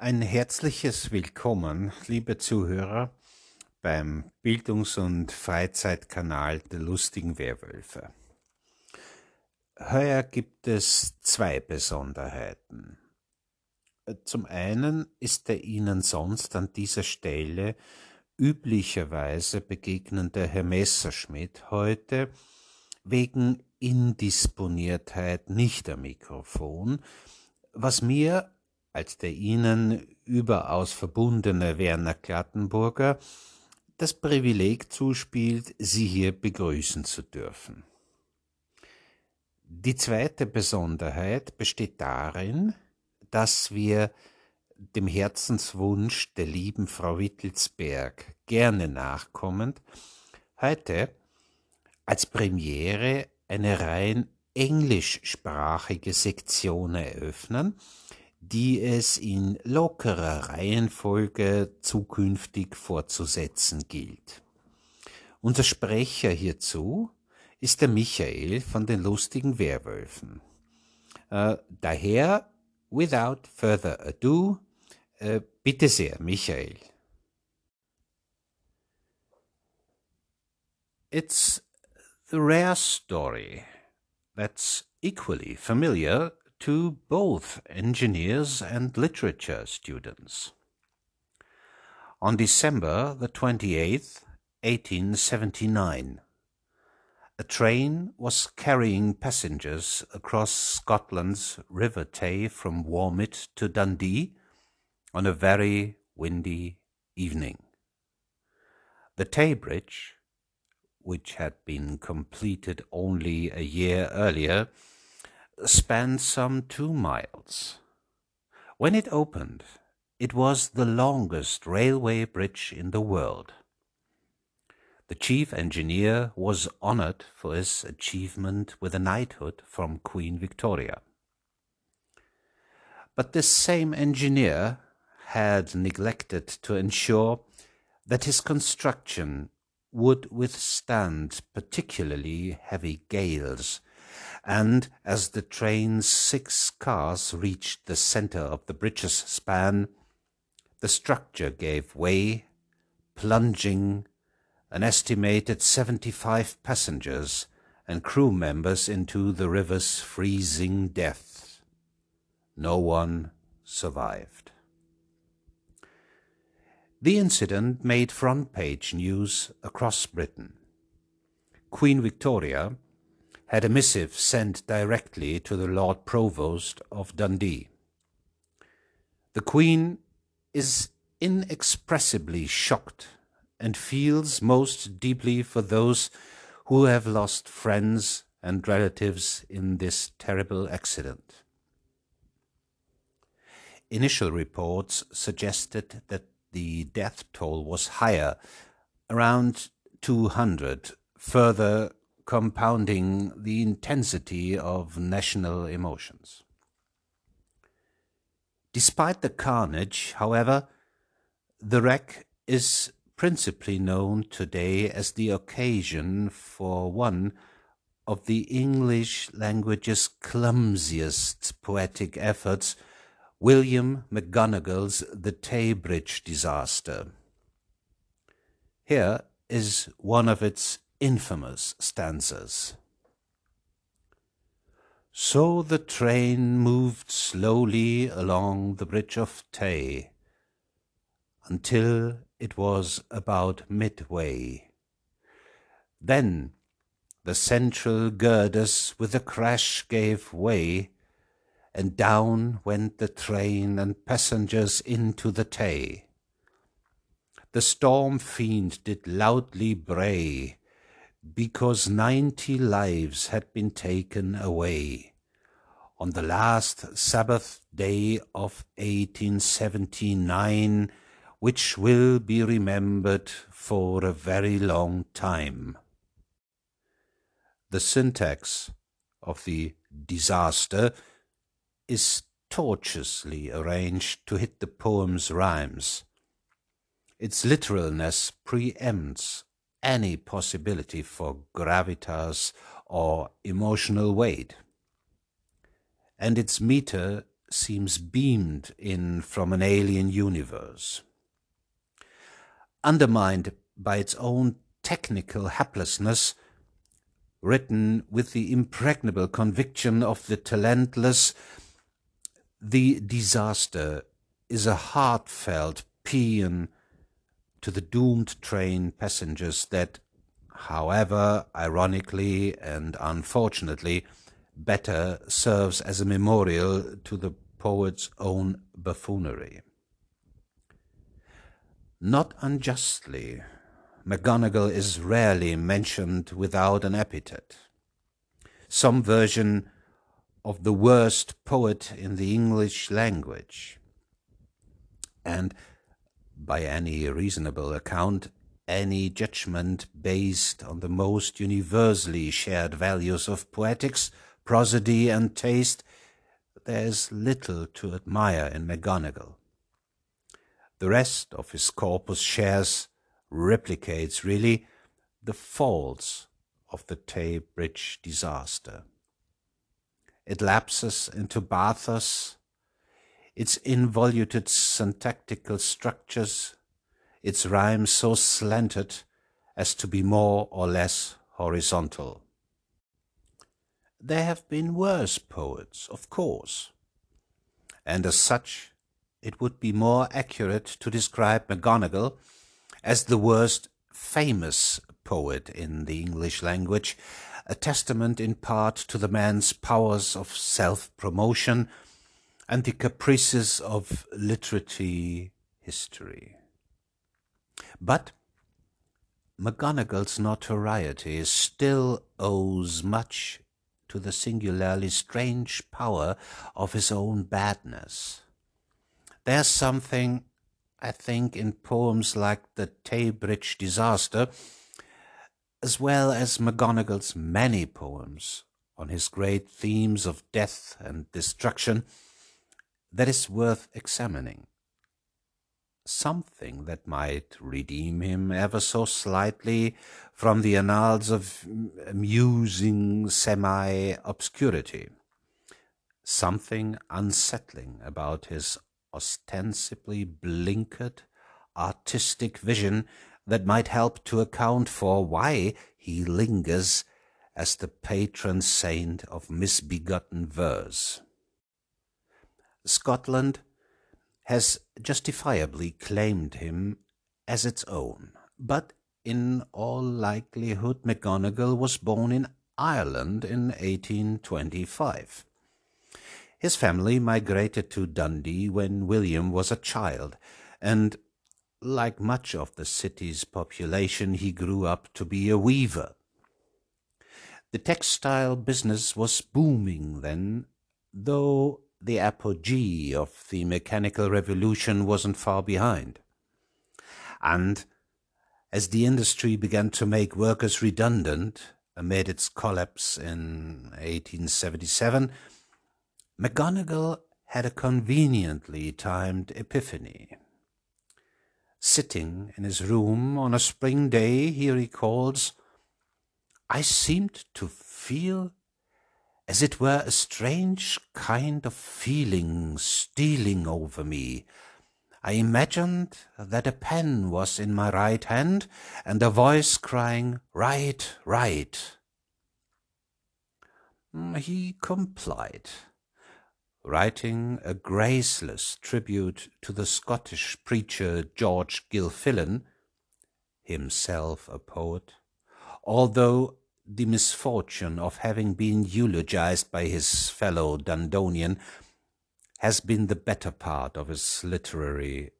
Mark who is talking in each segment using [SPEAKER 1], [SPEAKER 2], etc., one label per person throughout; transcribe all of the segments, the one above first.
[SPEAKER 1] Ein herzliches Willkommen, liebe Zuhörer, beim Bildungs- und Freizeitkanal der lustigen Werwölfe. Heuer gibt es zwei Besonderheiten. Zum einen ist der Ihnen sonst an dieser Stelle üblicherweise begegnende Herr Messerschmidt heute wegen Indisponiertheit nicht am Mikrofon, was mir als der Ihnen überaus verbundene Werner Klattenburger das Privileg zuspielt, Sie hier begrüßen zu dürfen. Die zweite Besonderheit besteht darin, dass wir dem Herzenswunsch der lieben Frau Wittelsberg gerne nachkommend heute als Premiere eine rein englischsprachige Sektion eröffnen, die es in lockerer Reihenfolge zukünftig fortzusetzen gilt. Unser Sprecher hierzu ist der Michael von den lustigen Werwölfen. Äh, daher, without further ado, äh, bitte sehr, Michael. It's the rare story that's equally familiar to both engineers and literature students. On December the 28th, 1879, a train was carrying passengers across Scotland's River Tay from Wormit to Dundee on a very windy evening. The Tay Bridge, which had been completed only a year earlier, spanned some two miles. When it opened, it was the longest railway bridge in the world. The chief engineer was honored for his achievement with a knighthood from Queen Victoria. But this same engineer had neglected to ensure that his construction would withstand particularly heavy gales and as the train's six cars reached the center of the bridge's span, the structure gave way, plunging an estimated 75 passengers and crew members into the river's freezing depths. No one survived. The incident made front page news across Britain. Queen Victoria had a missive sent directly to the Lord Provost of Dundee. The Queen is inexpressibly shocked and feels most deeply for those who have lost friends and relatives in this terrible accident. Initial reports suggested that the death toll was higher, around 200, further compounding the intensity of national emotions. Despite the carnage, however, the wreck is principally known today as the occasion for one of the English language's clumsiest poetic efforts, William McGonagall's The Tay Bridge disaster. Here is one of its infamous stanzas. So the train moved slowly along the bridge of Tay until it was about midway. Then the central girders with a crash gave way, and down went the train and passengers into the Tay. The storm fiend did loudly bray, because ninety lives had been taken away. On the last Sabbath day of 1879, which will be remembered for a very long time. The syntax of the disaster is tortuously arranged to hit the poem's rhymes. Its literalness preempts any possibility for gravitas or emotional weight. And its meter seems beamed in from an alien universe. Undermined by its own technical haplessness, written with the impregnable conviction of the talentless, the disaster is a heartfelt paean to the doomed train passengers that, however ironically and unfortunately, better serves as a memorial to the poet's own buffoonery. Not unjustly, McGonagall is rarely mentioned without an epithet. Some version of the worst poet in the English language. And by any reasonable account, any judgment based on the most universally shared values of poetics, prosody, and taste, there is little to admire in McGonagall. The rest of his corpus shares, replicates really, the faults of the Tay Bridge disaster. It lapses into bathos, its involuted syntactical structures, its rhymes so slanted as to be more or less horizontal. There have been worse poets, of course, and as such it would be more accurate to describe McGonagall as the worst famous poet in the English language a testament in part to the man's powers of self-promotion and the caprices of literary history. But McGonagall's notoriety still owes much to the singularly strange power of his own badness. There's something, I think, in poems like the Tay Bridge disaster as well as McGonagall's many poems on his great themes of death and destruction, that is worth examining. Something that might redeem him ever so slightly from the annals of amusing semi-obscurity. Something unsettling about his ostensibly blinkered artistic vision that might help to account for why he lingers as the patron saint of misbegotten verse. Scotland has justifiably claimed him as its own, but in all likelihood McGonagall was born in Ireland in 1825. His family migrated to Dundee when William was a child, and like much of the city's population, he grew up to be a weaver. The textile business was booming then, though the apogee of the mechanical revolution wasn't far behind. And as the industry began to make workers redundant amid its collapse in 1877, McGonagall had a conveniently timed epiphany. Sitting in his room on a spring day, he recalls, I seemed to feel as it were a strange kind of feeling stealing over me. I imagined that a pen was in my right hand and a voice crying, Write, write. Mm, he complied writing a graceless tribute to the Scottish preacher George Gilfillan, himself a poet, although the misfortune of having been eulogized by his fellow Dundonian has been the better part of his literary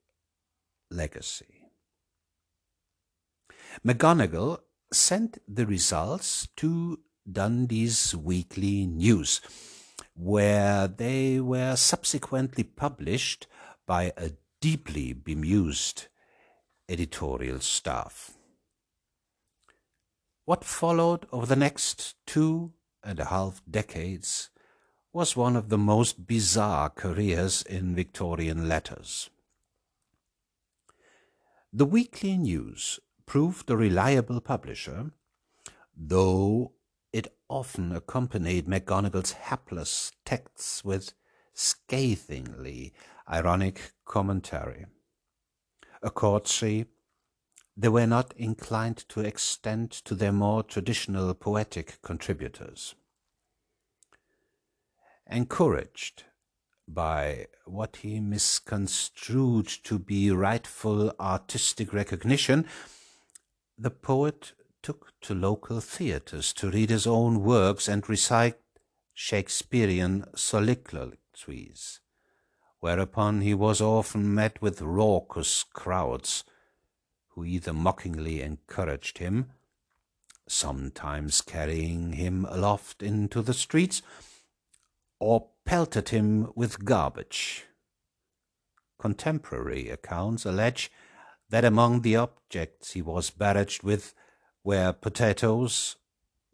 [SPEAKER 1] legacy. McGonagall sent the results to Dundee's Weekly News, where they were subsequently published by a deeply bemused editorial staff. What followed over the next two and a half decades was one of the most bizarre careers in Victorian letters. The Weekly News proved a reliable publisher, though it often accompanied McGonagall's hapless texts with scathingly ironic commentary. A courtesy they were not inclined to extend to their more traditional poetic contributors. Encouraged by what he misconstrued to be rightful artistic recognition, the poet took to local theatres to read his own works and recite Shakespearean soliloquies, whereupon he was often met with raucous crowds who either mockingly encouraged him, sometimes carrying him aloft into the streets, or pelted him with garbage. Contemporary accounts allege that among the objects he was barraged with were potatoes,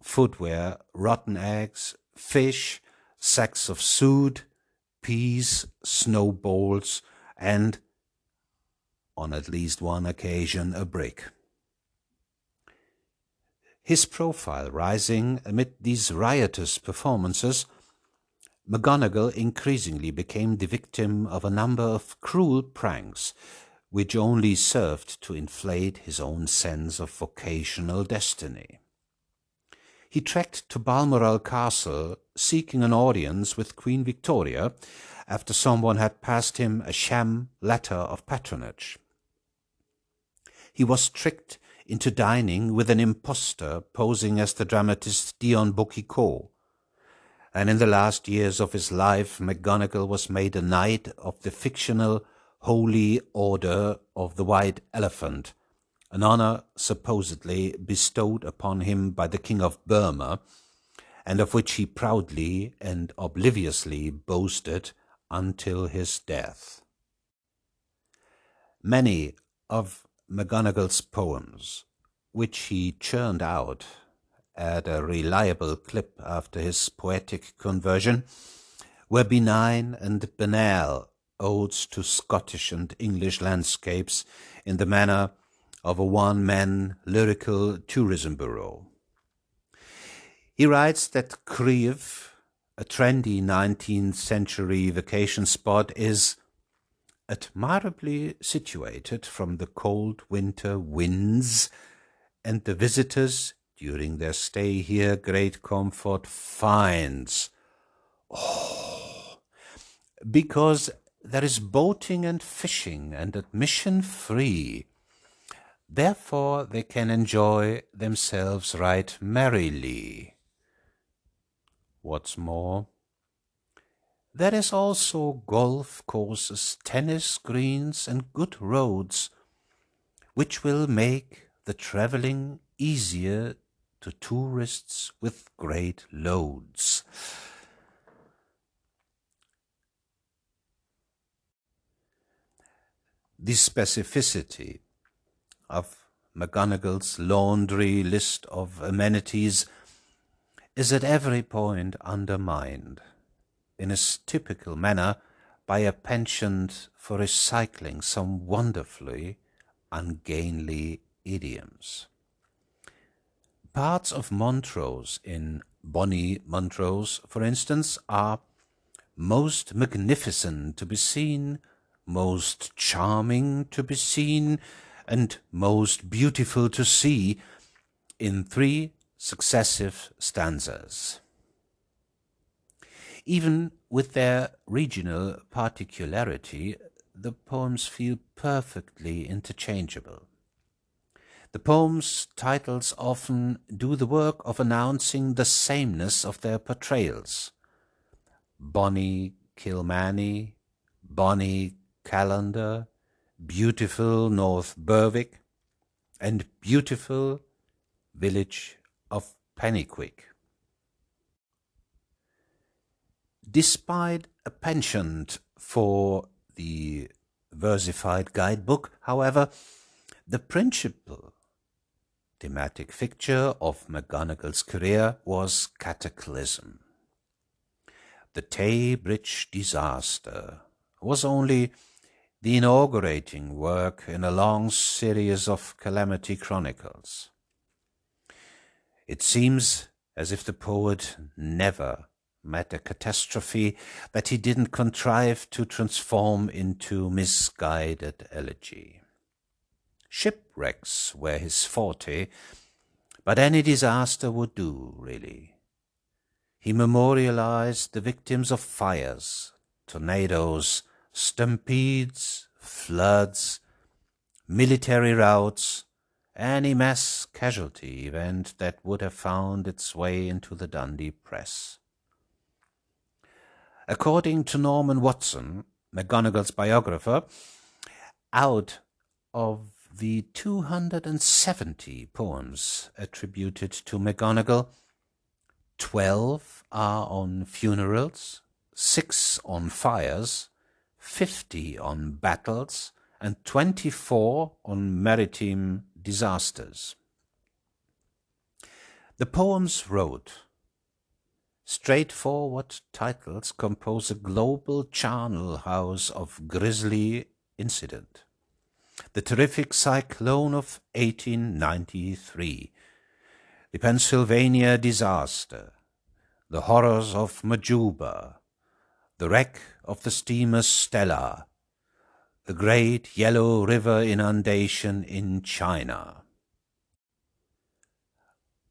[SPEAKER 1] footwear, rotten eggs, fish, sacks of soot, peas, snowballs, and, on at least one occasion, a brick. His profile rising amid these riotous performances, McGonagall increasingly became the victim of a number of cruel pranks which only served to inflate his own sense of vocational destiny. He trekked to Balmoral Castle seeking an audience with Queen Victoria after someone had passed him a sham letter of patronage. He was tricked into dining with an impostor posing as the dramatist Dion Boucicault, and in the last years of his life McGonagall was made a knight of the fictional Holy Order of the White Elephant, an honor supposedly bestowed upon him by the King of Burma, and of which he proudly and obliviously boasted until his death. Many of McGonagall's poems, which he churned out at a reliable clip after his poetic conversion, were benign and banal odes to Scottish and English landscapes in the manner of a one-man lyrical tourism bureau. He writes that Crieff, a trendy 19th century vacation spot, is admirably situated from the cold winter winds, and the visitors during their stay here great comfort finds. Oh, because there is boating and fishing and admission free. Therefore they can enjoy themselves right merrily. What's more, there is also golf courses, tennis greens, and good roads, which will make the travelling easier to tourists with great loads. the specificity of McGonagall's laundry list of amenities is at every point undermined, in a typical manner, by a penchant for recycling some wonderfully ungainly idioms. Parts of Montrose in Bonnie Montrose, for instance, are most magnificent to be seen most charming to be seen, and most beautiful to see, in three successive stanzas. Even with their regional particularity, the poems feel perfectly interchangeable. The poems' titles often do the work of announcing the sameness of their portrayals. Bonnie Kilmany, Bonnie Callander, beautiful North Berwick, and beautiful village of Penicuik. Despite a penchant for the versified guidebook, however, the principal thematic fixture of McGonagall's career was Cataclysm. The Tay Bridge disaster was only the inaugurating work in a long series of calamity chronicles. It seems as if the poet never met a catastrophe that he didn't contrive to transform into misguided elegy. Shipwrecks were his forte, but any disaster would do, really. He memorialized the victims of fires, tornadoes, stampedes, floods, military routs, any mass casualty event that would have found its way into the Dundee press. According to Norman Watson, McGonagall's biographer, out of the 270 poems attributed to McGonagall, 12 are on funerals, 6 on fires, 50 on battles, and 24 on maritime disasters. The poems wrote straightforward titles compose a global charnel house of grisly incident. The terrific cyclone of 1893, the Pennsylvania disaster, the horrors of Majuba, the wreck of the steamer Stella, the great Yellow River inundation in China.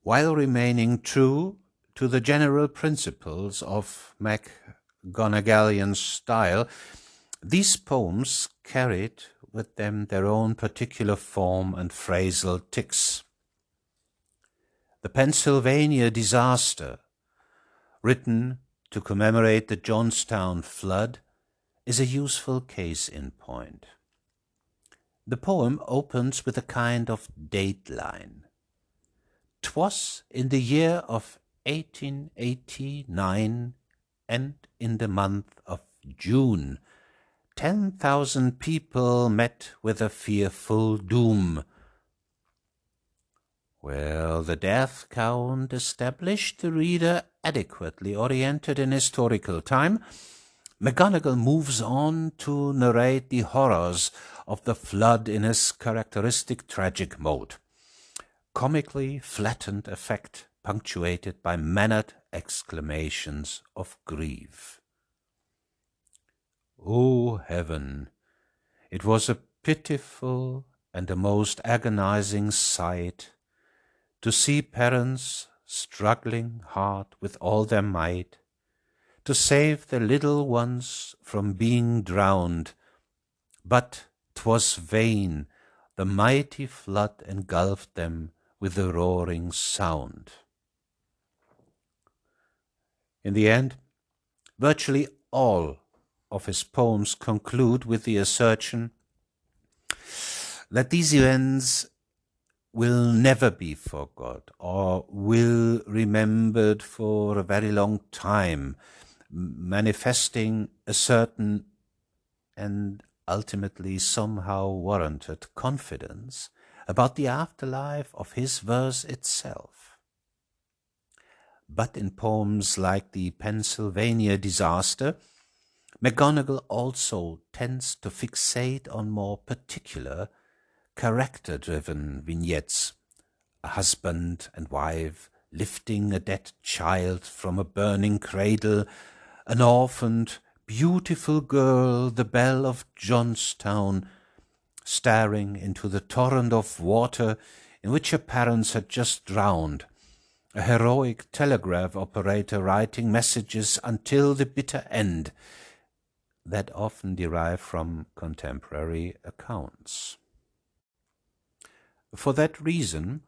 [SPEAKER 1] While remaining true to the general principles of McGonagallian style, these poems carried with them their own particular form and phrasal tics. The Pennsylvania disaster, written to commemorate the Johnstown flood, is a useful case in point. The poem opens with a kind of dateline. Twas in the year of 1889 and in the month of June, ten thousand people met with a fearful doom. Well, the death count established the reader adequately oriented in historical time, McGonagall moves on to narrate the horrors of the flood in his characteristic tragic mode. Comically flattened effect punctuated by mannered exclamations of grief. O heaven! It was a pitiful and a most agonizing sight to see parents struggling hard with all their might to save the little ones from being drowned. But 'twas vain, the mighty flood engulfed them with a roaring sound. In the end, virtually all of his poems conclude with the assertion that these events will never be forgot or will remembered for a very long time manifesting a certain and ultimately somehow warranted confidence about the afterlife of his verse itself. But in poems like the Pennsylvania disaster, McGonagall also tends to fixate on more particular, character driven vignettes. A husband and wife lifting a dead child from a burning cradle an orphaned, beautiful girl, the belle of Johnstown, staring into the torrent of water in which her parents had just drowned, a heroic telegraph operator writing messages until the bitter end that often derive from contemporary accounts. For that reason,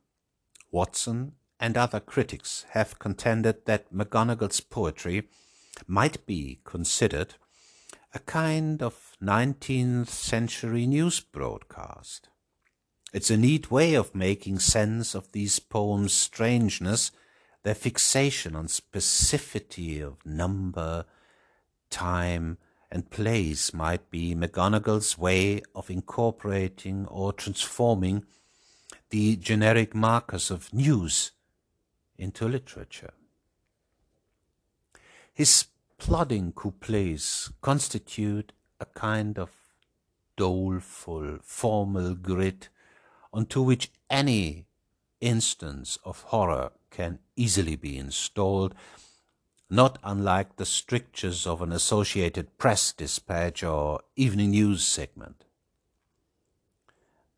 [SPEAKER 1] Watson and other critics have contended that McGonagall's poetry might be considered a kind of 19th century news broadcast. It's a neat way of making sense of these poems' strangeness, their fixation on specificity of number, time, and place might be McGonagall's way of incorporating or transforming the generic markers of news into literature. His plodding couplets constitute a kind of doleful, formal grid onto which any instance of horror can easily be installed, not unlike the strictures of an Associated Press dispatch or evening news segment.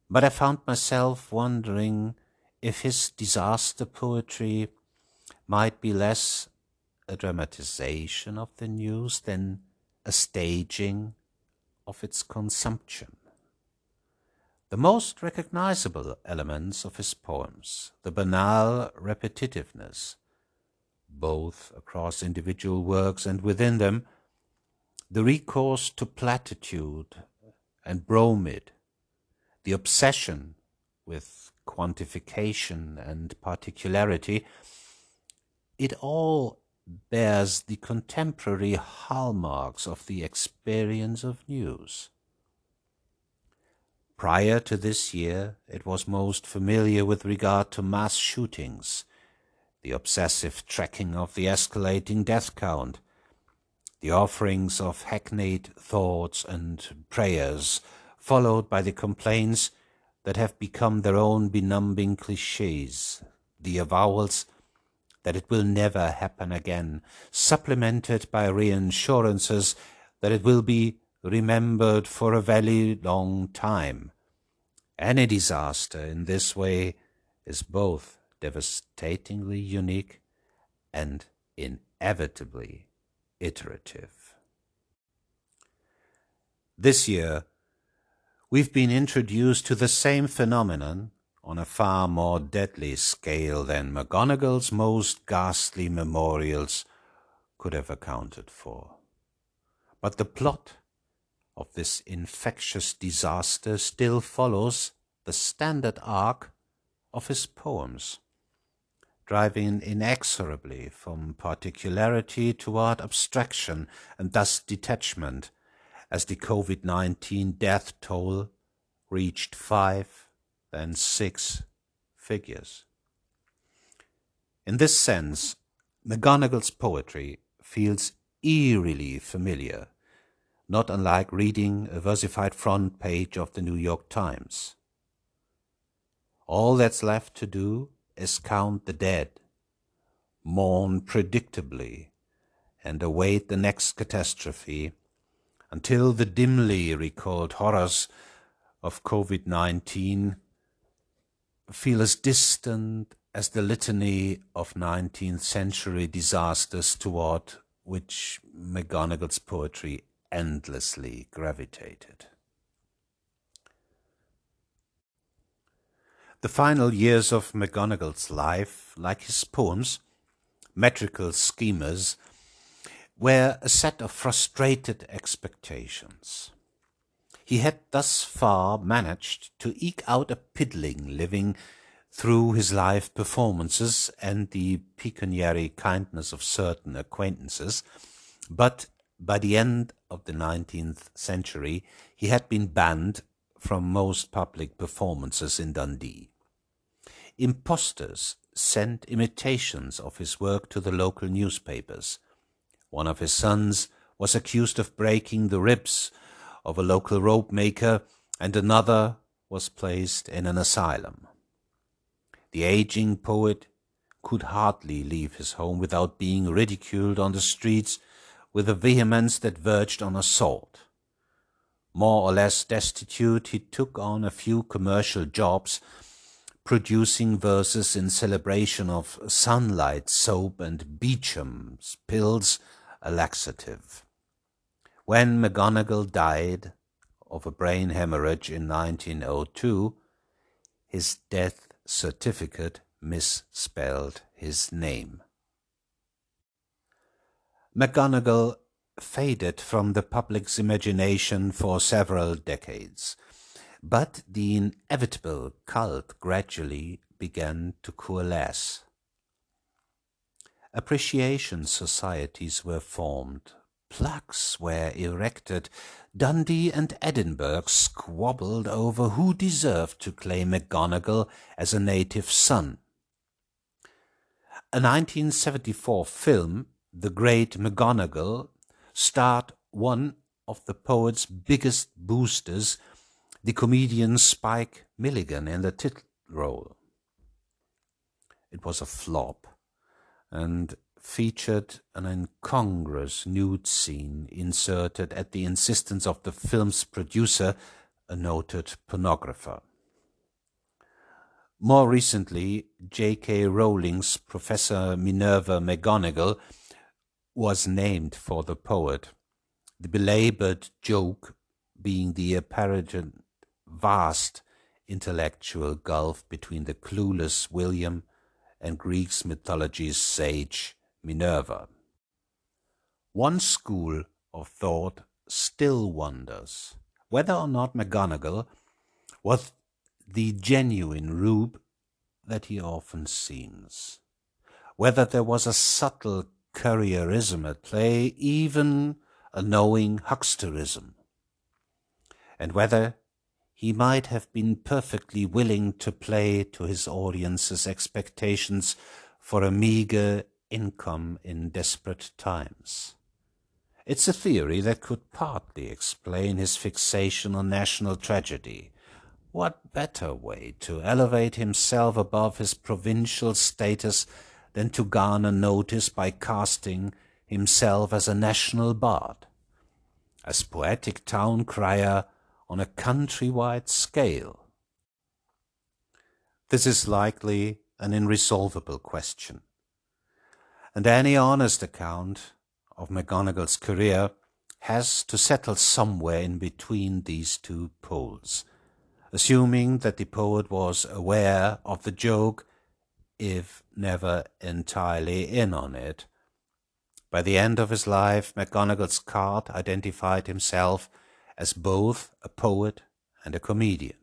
[SPEAKER 1] But I found myself wondering if his disaster poetry might be less a dramatization of the news than a staging of its consumption. The most recognizable elements of his poems, the banal repetitiveness, both across individual works and within them, the recourse to platitude and bromide, the obsession with quantification and particularity, it all bears the contemporary hallmarks of the experience of news. Prior to this year, it was most familiar with regard to mass shootings, the obsessive tracking of the escalating death count, the offerings of hackneyed thoughts and prayers, followed by the complaints that have become their own benumbing cliches, the avowals that it will never happen again, supplemented by reassurances that it will be remembered for a very long time. Any disaster in this way is both devastatingly unique and inevitably iterative. This year, we've been introduced to the same phenomenon on a far more deadly scale than McGonagall's most ghastly memorials could have accounted for. But the plot of this infectious disaster still follows the standard arc of his poems, driving inexorably from particularity toward abstraction and thus detachment as the COVID 19 death toll reached five, then six figures. In this sense, McGonagall's poetry feels eerily familiar not unlike reading a versified front page of the New York Times. All that's left to do is count the dead, mourn predictably, and await the next catastrophe until the dimly recalled horrors of COVID 19 feel as distant as the litany of 19th century disasters toward which McGonagall's poetry endlessly gravitated. The final years of McGonagall's life, like his poems, metrical schemas, were a set of frustrated expectations. He had thus far managed to eke out a piddling living through his live performances and the pecuniary kindness of certain acquaintances, but by the end of the 19th century, he had been banned from most public performances in Dundee. Impostors sent imitations of his work to the local newspapers. One of his sons was accused of breaking the ribs of a local rope maker, and another was placed in an asylum. The aging poet could hardly leave his home without being ridiculed on the streets with a vehemence that verged on assault. More or less destitute, he took on a few commercial jobs, producing verses in celebration of sunlight soap and Beecham's pills, a laxative. When McGonagall died of a brain hemorrhage in 1902, his death certificate misspelled his name. McGonagall faded from the public's imagination for several decades, but the inevitable cult gradually began to coalesce. Appreciation societies were formed, plaques were erected, Dundee and Edinburgh squabbled over who deserved to claim McGonagall as a native son. A 1974 film the great McGonagall starred one of the poet's biggest boosters, the comedian Spike Milligan, in the title role. It was a flop, and featured an incongruous nude scene inserted at the insistence of the film's producer, a noted pornographer. More recently, J.K. Rowling's Professor Minerva McGonagall was named for the poet, the belabored joke being the apparent vast intellectual gulf between the clueless William and Greek mythology's sage Minerva. One school of thought still wonders whether or not McGonagall was the genuine Rube that he often seems, whether there was a subtle courierism at play, even a knowing hucksterism, and whether he might have been perfectly willing to play to his audience's expectations for a meagre income in desperate times. It's a theory that could partly explain his fixation on national tragedy, what better way to elevate himself above his provincial status than to garner notice by casting himself as a national bard, as poetic town crier on a countrywide scale? This is likely an irresolvable question, and any honest account of McGonagall's career has to settle somewhere in between these two poles. Assuming that the poet was aware of the joke, if never entirely in on it. By the end of his life, McGonagall's card identified himself as both a poet and a comedian.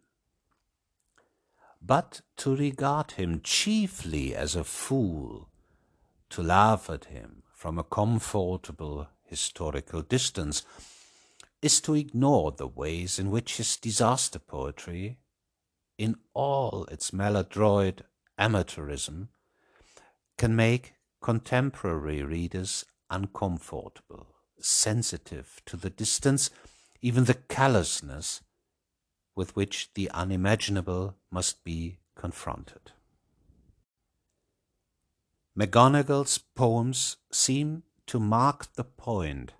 [SPEAKER 1] But to regard him chiefly as a fool, to laugh at him from a comfortable historical distance, is to ignore the ways in which his disaster poetry, in all its maladroit amateurism, can make contemporary readers uncomfortable, sensitive to the distance, even the callousness with which the unimaginable must be confronted. McGonagall's poems seem to mark the point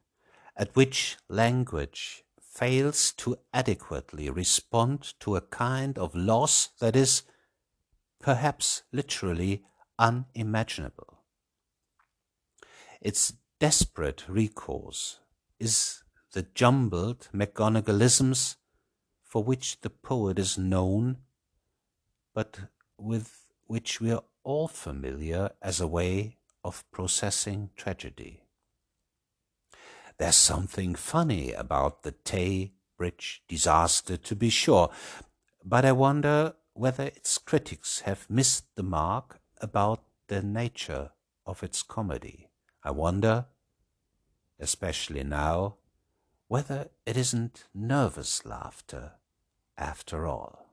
[SPEAKER 1] at which language fails to adequately respond to a kind of loss that is, perhaps literally, unimaginable. Its desperate recourse is the jumbled McGonagallisms for which the poet is known, but with which we are all familiar as a way of processing tragedy. There's something funny about the Tay Bridge disaster, to be sure, but I wonder whether its critics have missed the mark about the nature of its comedy. I wonder, especially now, whether it isn't nervous laughter after all.